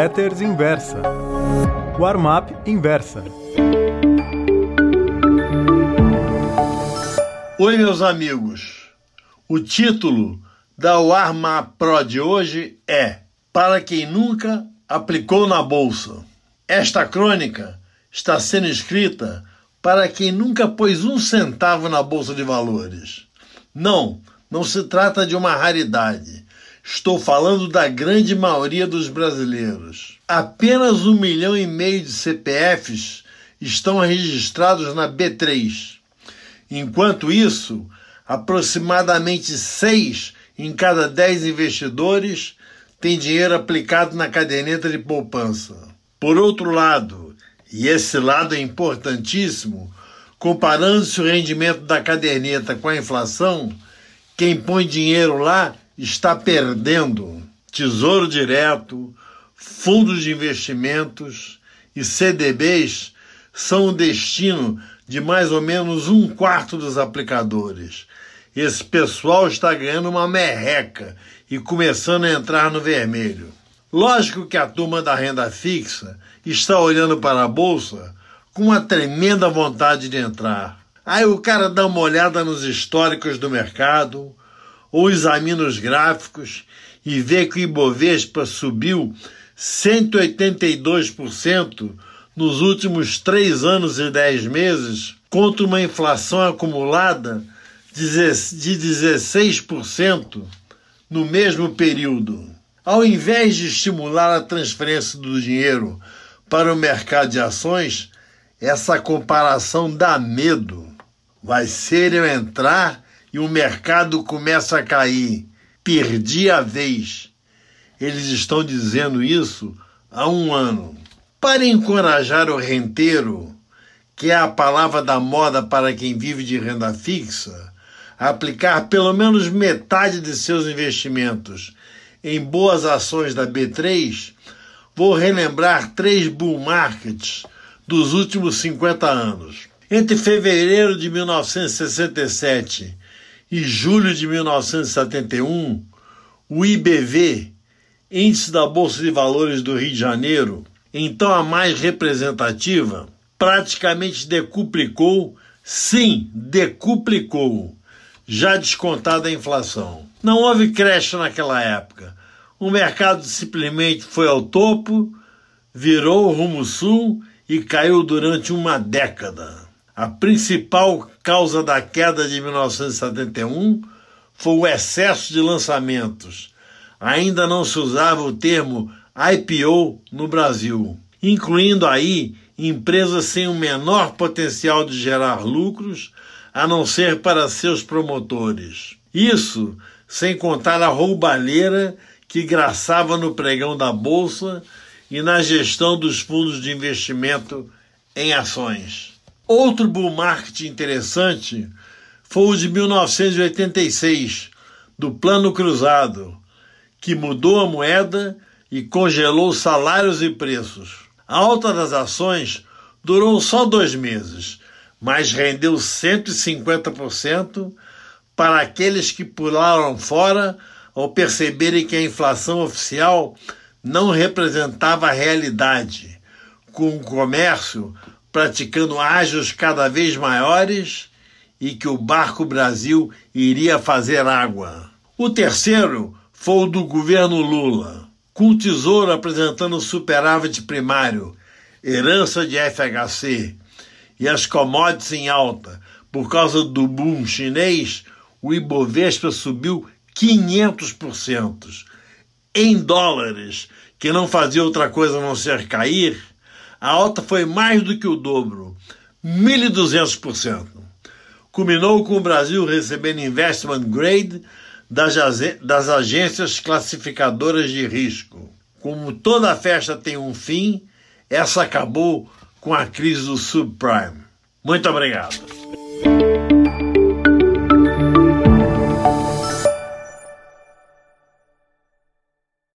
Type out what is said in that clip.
Letters Inversa. Warm-up Inversa. Oi, meus amigos. O título da Warm-up Pro de hoje é Para quem nunca aplicou na bolsa. Esta crônica está sendo escrita para quem nunca pôs um centavo na bolsa de valores. Não, não se trata de uma raridade. Estou falando da grande maioria dos brasileiros. Apenas um milhão e meio de CPFs estão registrados na B3. Enquanto isso, aproximadamente seis em cada dez investidores têm dinheiro aplicado na caderneta de poupança. Por outro lado, e esse lado é importantíssimo, comparando-se o rendimento da caderneta com a inflação, quem põe dinheiro lá está perdendo. Tesouro Direto, fundos de investimentos e CDBs são o destino de mais ou menos um quarto dos aplicadores. Esse pessoal está ganhando uma merreca e começando a entrar no vermelho. Lógico que a turma da renda fixa está olhando para a bolsa com uma tremenda vontade de entrar. Aí o cara dá uma olhada nos históricos do mercado, ou examina os gráficos e vê que o Ibovespa subiu 182% nos últimos três anos e dez meses, contra uma inflação acumulada de 16% no mesmo período. Ao invés de estimular a transferência do dinheiro para o mercado de ações, essa comparação dá medo. Vai ser eu entrar e o mercado começa a cair. Perdi a vez. Eles estão dizendo isso há um ano. Para encorajar o renteiro, que é a palavra da moda para quem vive de renda fixa, a aplicar pelo menos metade de seus investimentos em boas ações da B3, vou relembrar três bull markets dos últimos 50 anos. Entre fevereiro de 1967 e julho de 1971, o IBV, Índice da Bolsa de Valores do Rio de Janeiro, então a mais representativa, praticamente decuplicou, sim, decuplicou, já descontada a inflação. Não houve creche naquela época. O mercado simplesmente foi ao topo, virou rumo sul e caiu durante uma década. A principal causa da queda de 1971 foi o excesso de lançamentos. Ainda não se usava o termo IPO no Brasil, incluindo aí empresas sem o menor potencial de gerar lucros, a não ser para seus promotores. Isso sem contar a roubalheira que graçava no pregão da bolsa e na gestão dos fundos de investimento em ações. Outro bull market interessante foi o de 1986, do Plano Cruzado, que mudou a moeda e congelou salários e preços. A alta das ações durou só dois meses, mas rendeu 150% para aqueles que pularam fora ao perceberem que a inflação oficial não representava a realidade, com o comércio praticando ágios cada vez maiores e que o Barco Brasil iria fazer água. O terceiro foi o do governo Lula, com o Tesouro apresentando superávit primário, herança de FHC e as commodities em alta. Por causa do boom chinês, o Ibovespa subiu 500%. Em dólares, que não fazia outra coisa a não ser cair, a alta foi mais do que o dobro, 1.200%. Culminou com o Brasil recebendo investment grade das agências classificadoras de risco. Como toda festa tem um fim, essa acabou com a crise do subprime. Muito obrigado.